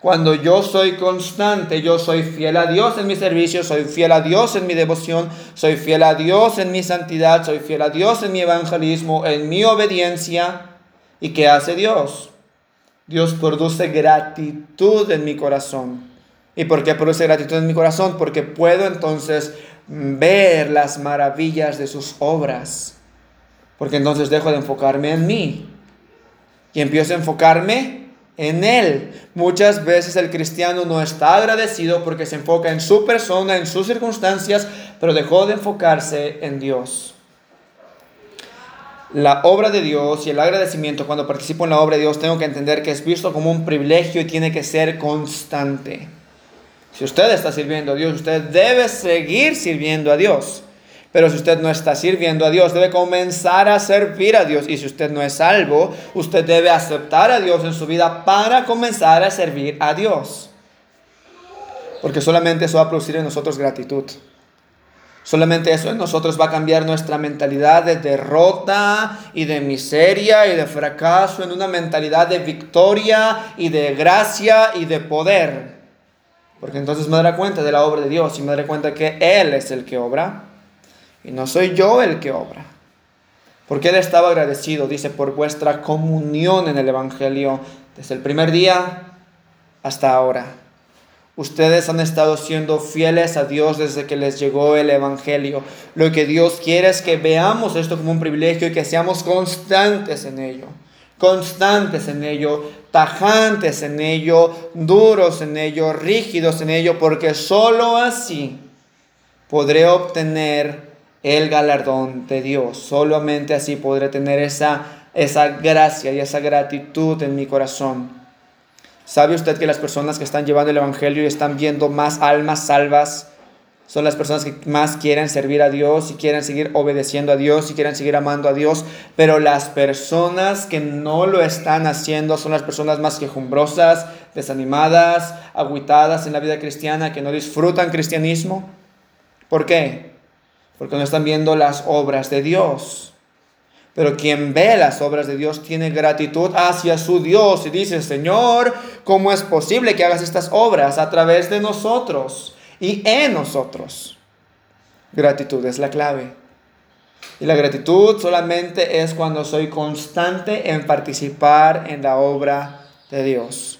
Cuando yo soy constante, yo soy fiel a Dios en mi servicio, soy fiel a Dios en mi devoción, soy fiel a Dios en mi santidad, soy fiel a Dios en mi evangelismo, en mi obediencia. ¿Y qué hace Dios? Dios produce gratitud en mi corazón. ¿Y por qué produce gratitud en mi corazón? Porque puedo entonces ver las maravillas de sus obras. Porque entonces dejo de enfocarme en mí. Y empiezo a enfocarme en Él. Muchas veces el cristiano no está agradecido porque se enfoca en su persona, en sus circunstancias, pero dejó de enfocarse en Dios. La obra de Dios y el agradecimiento cuando participo en la obra de Dios tengo que entender que es visto como un privilegio y tiene que ser constante. Si usted está sirviendo a Dios, usted debe seguir sirviendo a Dios. Pero si usted no está sirviendo a Dios, debe comenzar a servir a Dios. Y si usted no es salvo, usted debe aceptar a Dios en su vida para comenzar a servir a Dios. Porque solamente eso va a producir en nosotros gratitud. Solamente eso en nosotros va a cambiar nuestra mentalidad de derrota y de miseria y de fracaso en una mentalidad de victoria y de gracia y de poder. Porque entonces me daré cuenta de la obra de Dios y me daré cuenta que Él es el que obra y no soy yo el que obra. Porque Él estaba agradecido, dice, por vuestra comunión en el Evangelio desde el primer día hasta ahora. Ustedes han estado siendo fieles a Dios desde que les llegó el Evangelio. Lo que Dios quiere es que veamos esto como un privilegio y que seamos constantes en ello constantes en ello, tajantes en ello, duros en ello, rígidos en ello, porque sólo así podré obtener el galardón de Dios. Solamente así podré tener esa, esa gracia y esa gratitud en mi corazón. ¿Sabe usted que las personas que están llevando el Evangelio y están viendo más almas salvas, son las personas que más quieren servir a Dios y quieren seguir obedeciendo a Dios y quieren seguir amando a Dios. Pero las personas que no lo están haciendo son las personas más quejumbrosas, desanimadas, aguitadas en la vida cristiana, que no disfrutan cristianismo. ¿Por qué? Porque no están viendo las obras de Dios. Pero quien ve las obras de Dios tiene gratitud hacia su Dios y dice, Señor, ¿cómo es posible que hagas estas obras a través de nosotros? Y en nosotros. Gratitud es la clave. Y la gratitud solamente es cuando soy constante en participar en la obra de Dios.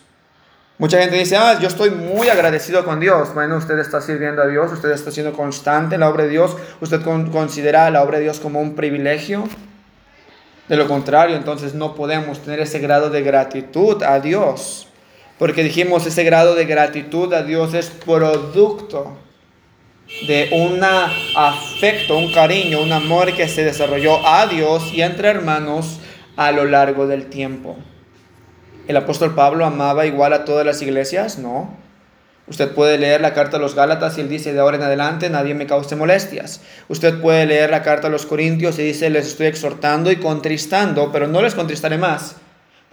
Mucha gente dice, ah, yo estoy muy agradecido con Dios. Bueno, usted está sirviendo a Dios, usted está siendo constante en la obra de Dios, usted considera la obra de Dios como un privilegio. De lo contrario, entonces no podemos tener ese grado de gratitud a Dios. Porque dijimos, ese grado de gratitud a Dios es producto de un afecto, un cariño, un amor que se desarrolló a Dios y entre hermanos a lo largo del tiempo. ¿El apóstol Pablo amaba igual a todas las iglesias? No. Usted puede leer la carta a los Gálatas y él dice, de ahora en adelante nadie me cause molestias. Usted puede leer la carta a los Corintios y dice, les estoy exhortando y contristando, pero no les contristaré más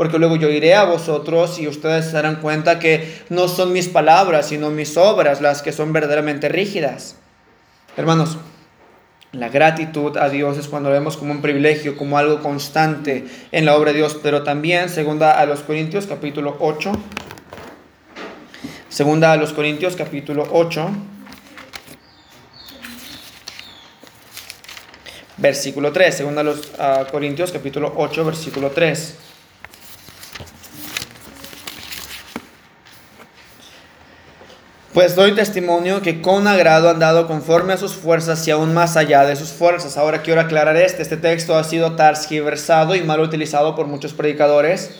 porque luego yo iré a vosotros y ustedes se darán cuenta que no son mis palabras, sino mis obras las que son verdaderamente rígidas. Hermanos, la gratitud a Dios es cuando lo vemos como un privilegio, como algo constante en la obra de Dios, pero también, segunda a los Corintios capítulo 8, segunda a los Corintios capítulo 8, versículo 3, segunda a los Corintios capítulo 8, versículo 3. Pues doy testimonio que con agrado han dado conforme a sus fuerzas y aún más allá de sus fuerzas. Ahora quiero aclarar este. Este texto ha sido versado y mal utilizado por muchos predicadores.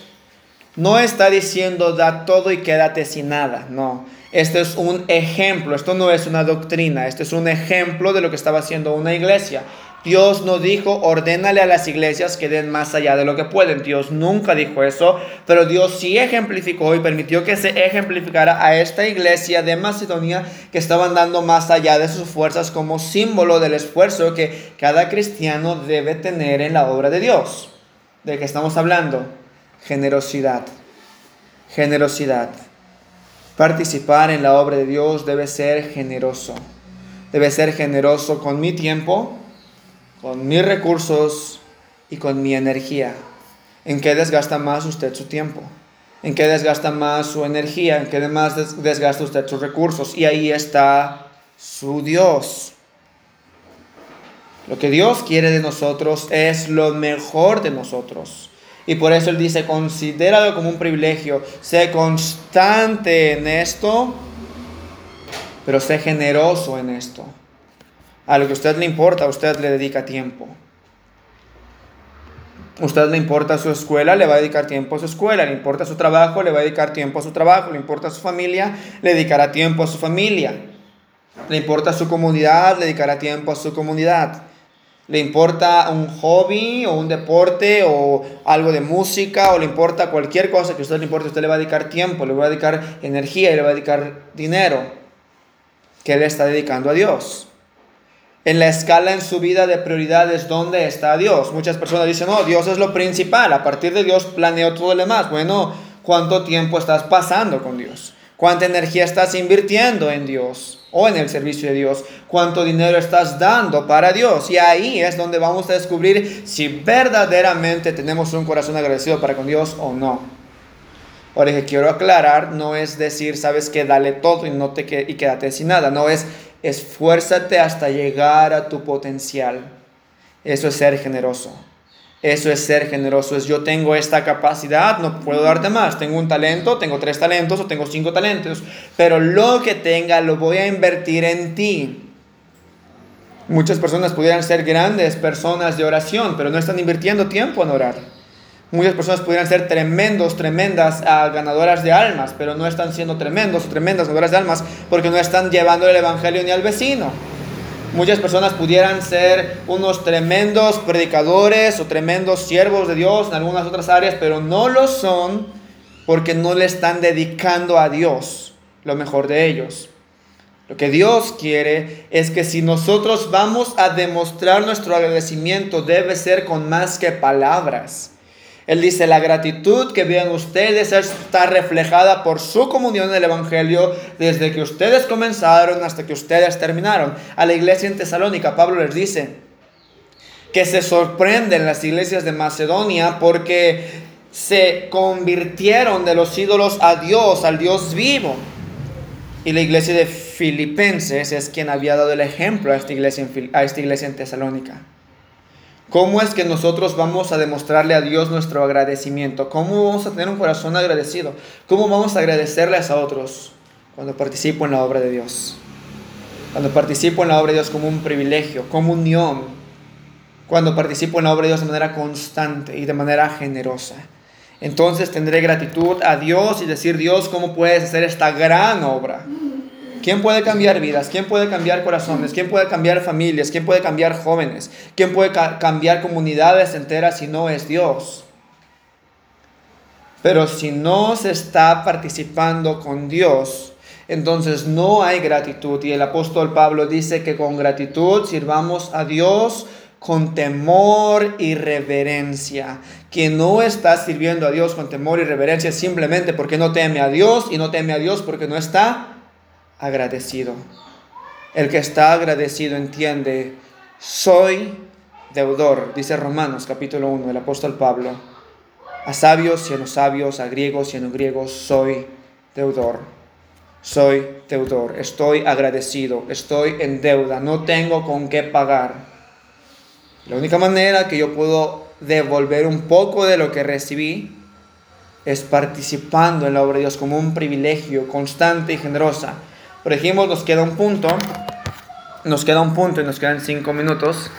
No está diciendo da todo y quédate sin nada. No. Este es un ejemplo. Esto no es una doctrina. Este es un ejemplo de lo que estaba haciendo una iglesia. Dios no dijo, ordénale a las iglesias que den más allá de lo que pueden. Dios nunca dijo eso, pero Dios sí ejemplificó y permitió que se ejemplificara a esta iglesia de Macedonia que estaban dando más allá de sus fuerzas como símbolo del esfuerzo que cada cristiano debe tener en la obra de Dios. ¿De qué estamos hablando? Generosidad. Generosidad. Participar en la obra de Dios debe ser generoso. Debe ser generoso con mi tiempo con mis recursos y con mi energía. ¿En qué desgasta más usted su tiempo? ¿En qué desgasta más su energía? ¿En qué más desgasta usted sus recursos? Y ahí está su Dios. Lo que Dios quiere de nosotros es lo mejor de nosotros. Y por eso Él dice, considéralo como un privilegio, sé constante en esto, pero sé generoso en esto. A lo que a usted le importa, a usted le dedica tiempo. usted le importa su escuela, le va a dedicar tiempo a su escuela, le importa su trabajo, le va a dedicar tiempo a su trabajo, le importa su familia, le dedicará tiempo a su familia. Le importa su comunidad, le dedicará tiempo a su comunidad. Le importa un hobby o un deporte o algo de música o le importa cualquier cosa que a usted le importe, usted le va a dedicar tiempo, le va a dedicar energía le va a dedicar dinero que le está dedicando a Dios en la escala en su vida de prioridades, ¿dónde está Dios? Muchas personas dicen, no, Dios es lo principal, a partir de Dios planeo todo lo demás. Bueno, ¿cuánto tiempo estás pasando con Dios? ¿Cuánta energía estás invirtiendo en Dios o en el servicio de Dios? ¿Cuánto dinero estás dando para Dios? Y ahí es donde vamos a descubrir si verdaderamente tenemos un corazón agradecido para con Dios o no. Ahora que quiero aclarar, no es decir, sabes que dale todo y, no te, y quédate sin nada. No es esfuérzate hasta llegar a tu potencial. Eso es ser generoso. Eso es ser generoso. Es yo tengo esta capacidad, no puedo darte más. Tengo un talento, tengo tres talentos o tengo cinco talentos. Pero lo que tenga lo voy a invertir en ti. Muchas personas pudieran ser grandes personas de oración, pero no están invirtiendo tiempo en orar. Muchas personas pudieran ser tremendos, tremendas ah, ganadoras de almas, pero no están siendo tremendos o tremendas ganadoras de almas porque no están llevando el Evangelio ni al vecino. Muchas personas pudieran ser unos tremendos predicadores o tremendos siervos de Dios en algunas otras áreas, pero no lo son porque no le están dedicando a Dios lo mejor de ellos. Lo que Dios quiere es que si nosotros vamos a demostrar nuestro agradecimiento, debe ser con más que palabras. Él dice, la gratitud que vean ustedes está reflejada por su comunión en el Evangelio desde que ustedes comenzaron hasta que ustedes terminaron. A la iglesia en Tesalónica, Pablo les dice que se sorprenden las iglesias de Macedonia porque se convirtieron de los ídolos a Dios, al Dios vivo. Y la iglesia de Filipenses es quien había dado el ejemplo a esta iglesia a esta iglesia en Tesalónica. ¿Cómo es que nosotros vamos a demostrarle a Dios nuestro agradecimiento? ¿Cómo vamos a tener un corazón agradecido? ¿Cómo vamos a agradecerles a otros cuando participo en la obra de Dios? Cuando participo en la obra de Dios como un privilegio, como unión. Cuando participo en la obra de Dios de manera constante y de manera generosa. Entonces tendré gratitud a Dios y decir, Dios, ¿cómo puedes hacer esta gran obra? ¿Quién puede cambiar vidas? ¿Quién puede cambiar corazones? ¿Quién puede cambiar familias? ¿Quién puede cambiar jóvenes? ¿Quién puede cambiar comunidades enteras si no es Dios? Pero si no se está participando con Dios, entonces no hay gratitud. Y el apóstol Pablo dice que con gratitud sirvamos a Dios con temor y reverencia. Quien no está sirviendo a Dios con temor y reverencia simplemente porque no teme a Dios y no teme a Dios porque no está agradecido. El que está agradecido entiende, soy deudor, dice Romanos capítulo 1, el apóstol Pablo. A sabios y a no sabios, a griegos y a no griegos, soy deudor. Soy deudor, estoy agradecido, estoy en deuda, no tengo con qué pagar. La única manera que yo puedo devolver un poco de lo que recibí es participando en la obra de Dios como un privilegio constante y generosa pero dijimos, nos queda un punto, nos queda un punto y nos quedan cinco minutos,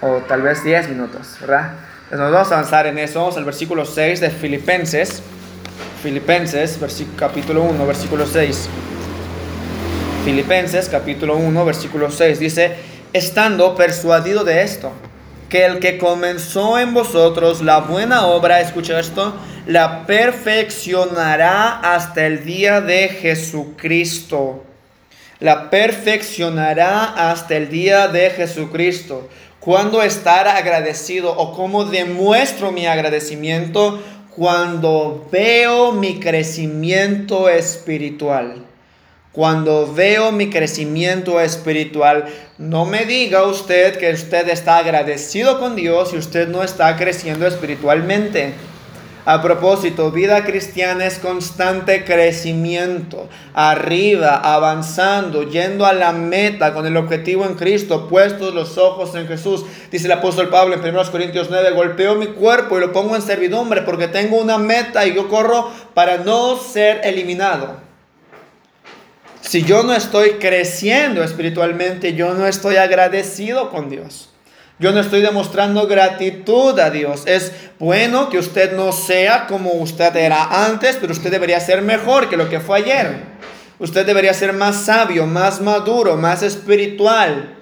o tal vez diez minutos, ¿verdad? Entonces nos vamos a avanzar en eso, vamos al versículo 6 de Filipenses, Filipenses, capítulo 1, versículo 6. Filipenses, capítulo 1, versículo 6, dice, estando persuadido de esto, que el que comenzó en vosotros la buena obra, escucha esto, la perfeccionará hasta el día de Jesucristo. La perfeccionará hasta el día de Jesucristo. Cuando estar agradecido o cómo demuestro mi agradecimiento cuando veo mi crecimiento espiritual. Cuando veo mi crecimiento espiritual, no me diga usted que usted está agradecido con Dios y usted no está creciendo espiritualmente. A propósito, vida cristiana es constante crecimiento, arriba, avanzando, yendo a la meta con el objetivo en Cristo, puestos los ojos en Jesús. Dice el apóstol Pablo en 1 Corintios 9, golpeo mi cuerpo y lo pongo en servidumbre porque tengo una meta y yo corro para no ser eliminado. Si yo no estoy creciendo espiritualmente, yo no estoy agradecido con Dios. Yo no estoy demostrando gratitud a Dios. Es bueno que usted no sea como usted era antes, pero usted debería ser mejor que lo que fue ayer. Usted debería ser más sabio, más maduro, más espiritual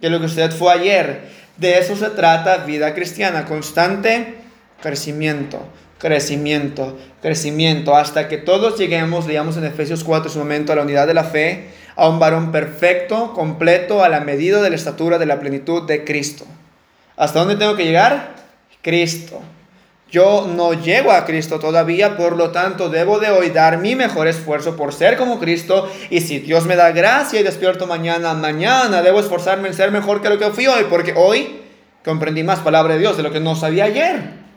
que lo que usted fue ayer. De eso se trata vida cristiana, constante crecimiento, crecimiento, crecimiento, hasta que todos lleguemos, digamos en Efesios 4, su momento, a la unidad de la fe, a un varón perfecto, completo, a la medida de la estatura de la plenitud de Cristo. ¿Hasta dónde tengo que llegar? Cristo. Yo no llego a Cristo todavía, por lo tanto debo de hoy dar mi mejor esfuerzo por ser como Cristo. Y si Dios me da gracia y despierto mañana, mañana debo esforzarme en ser mejor que lo que fui hoy, porque hoy comprendí más palabra de Dios de lo que no sabía ayer.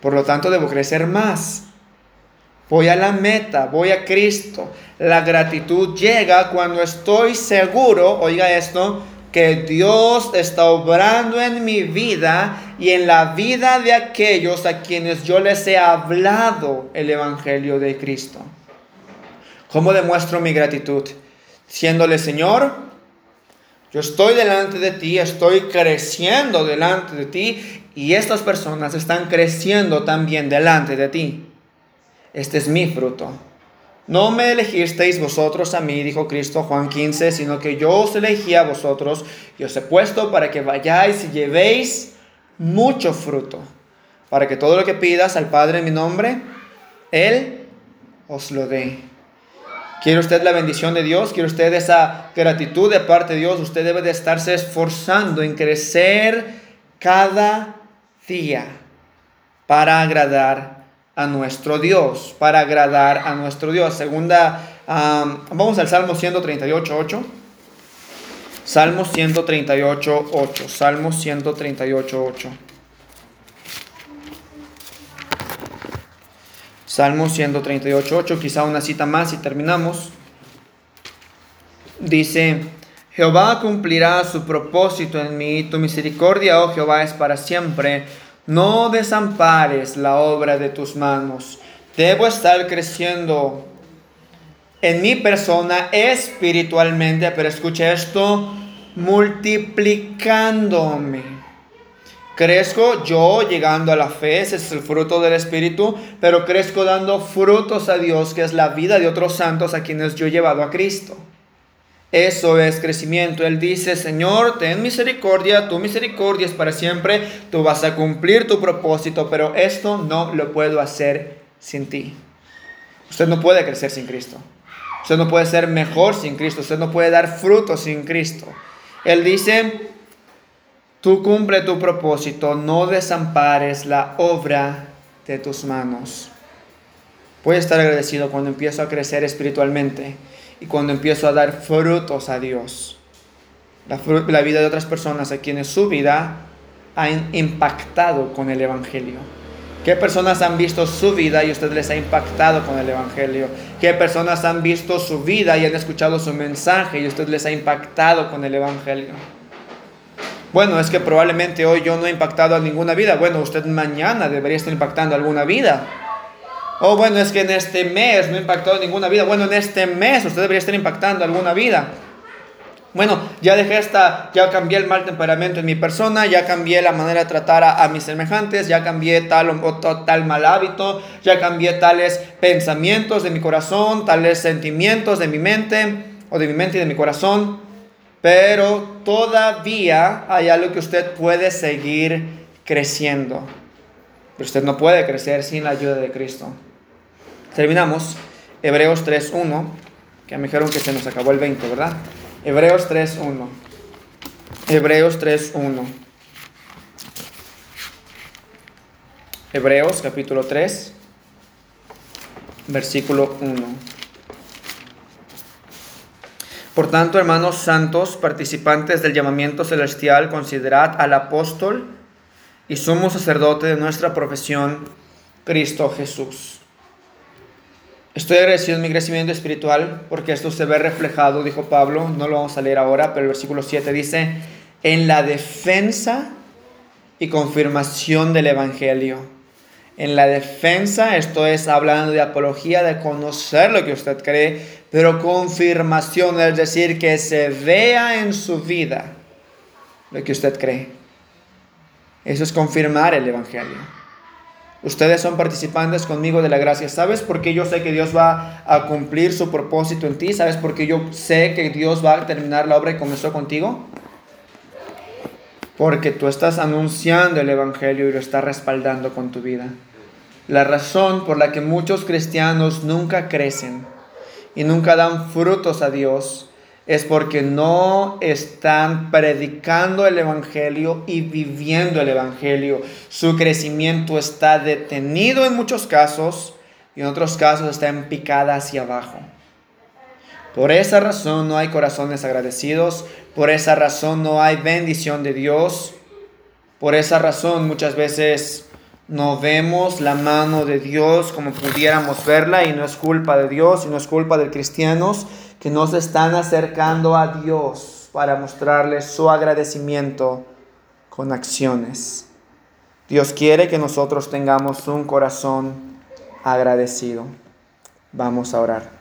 Por lo tanto debo crecer más. Voy a la meta, voy a Cristo. La gratitud llega cuando estoy seguro, oiga esto, que Dios está obrando en mi vida y en la vida de aquellos a quienes yo les he hablado el Evangelio de Cristo. ¿Cómo demuestro mi gratitud? Siéndole, Señor, yo estoy delante de ti, estoy creciendo delante de ti y estas personas están creciendo también delante de ti. Este es mi fruto. No me elegisteis vosotros a mí, dijo Cristo Juan 15, sino que yo os elegí a vosotros y os he puesto para que vayáis y llevéis mucho fruto, para que todo lo que pidas al Padre en mi nombre, Él os lo dé. ¿Quiere usted la bendición de Dios? ¿Quiere usted esa gratitud de parte de Dios? Usted debe de estarse esforzando en crecer cada día para agradar a nuestro Dios, para agradar a nuestro Dios. Segunda, vamos al Salmo 138, 8. Salmo 138, 8. Salmo 138, 8. Salmo 138, 8. Quizá una cita más y terminamos. Dice, Jehová cumplirá su propósito en mí, tu misericordia, oh Jehová, es para siempre no desampares la obra de tus manos. Debo estar creciendo en mi persona espiritualmente, pero escuche esto, multiplicándome. Crezco yo llegando a la fe, ese es el fruto del Espíritu, pero crezco dando frutos a Dios, que es la vida de otros santos a quienes yo he llevado a Cristo. Eso es crecimiento. Él dice, Señor, ten misericordia, tu misericordia es para siempre, tú vas a cumplir tu propósito, pero esto no lo puedo hacer sin ti. Usted no puede crecer sin Cristo. Usted no puede ser mejor sin Cristo. Usted no puede dar fruto sin Cristo. Él dice, tú cumple tu propósito, no desampares la obra de tus manos. Voy a estar agradecido cuando empiezo a crecer espiritualmente y cuando empiezo a dar frutos a Dios. La, vida de otras personas a quienes su vida ha impactado con el Evangelio. ¿Qué personas han visto su vida y usted les ha impactado con el Evangelio? ¿Qué personas han visto su vida y han escuchado su mensaje y usted les ha impactado con el Evangelio? Bueno, es que probablemente hoy yo no he impactado a ninguna vida. Bueno, usted mañana debería estar impactando alguna vida. Oh, bueno, es que en este mes no ha impactado ninguna vida. Bueno, en este mes usted debería estar impactando alguna vida. Bueno, ya dejé esta, ya cambié el mal temperamento en mi persona, ya cambié la manera de tratar a, mis semejantes, ya cambié tal o, tal mal hábito, ya cambié tales pensamientos de mi corazón, tales sentimientos de mi mente o de mi mente y de mi corazón. Pero todavía hay algo que usted puede seguir creciendo. Pero usted no puede crecer sin la ayuda de Cristo. Terminamos. Hebreos 3.1, que me dijeron que se nos acabó el 20, ¿verdad? Hebreos 3.1. Hebreos 3.1. Hebreos capítulo 3, versículo 1. Por tanto, hermanos santos, participantes del llamamiento celestial, considerad al apóstol y sumo sacerdote de nuestra profesión, Cristo Jesús Estoy agradecido en mi crecimiento espiritual porque esto se ve reflejado, dijo Pablo, no lo vamos a leer ahora, pero el versículo 7 dice, en la defensa y confirmación del Evangelio. En la defensa, esto es hablando de apología, de conocer lo que usted cree, pero confirmación, es decir, que se vea en su vida lo que usted cree. Eso es confirmar el Evangelio. Ustedes son participantes conmigo de la gracia. ¿Sabes por qué yo sé que Dios va a cumplir su propósito en ti? ¿Sabes por qué yo sé que Dios va a terminar la obra que comenzó contigo? Porque tú estás anunciando el Evangelio y lo estás respaldando con tu vida. La razón por la que muchos cristianos nunca crecen y nunca dan frutos a Dios es porque no están predicando el Evangelio y viviendo el Evangelio. Su crecimiento está detenido en muchos casos y en otros casos está en picada hacia abajo. Por esa razón no hay corazones agradecidos, por esa razón no hay bendición de Dios, por esa razón muchas veces no vemos la mano de Dios como pudiéramos verla y no es culpa de Dios y no es culpa de cristianos que no se están acercando a Dios para mostrarles su agradecimiento con acciones. Dios quiere que nosotros tengamos un corazón agradecido. Vamos a orar.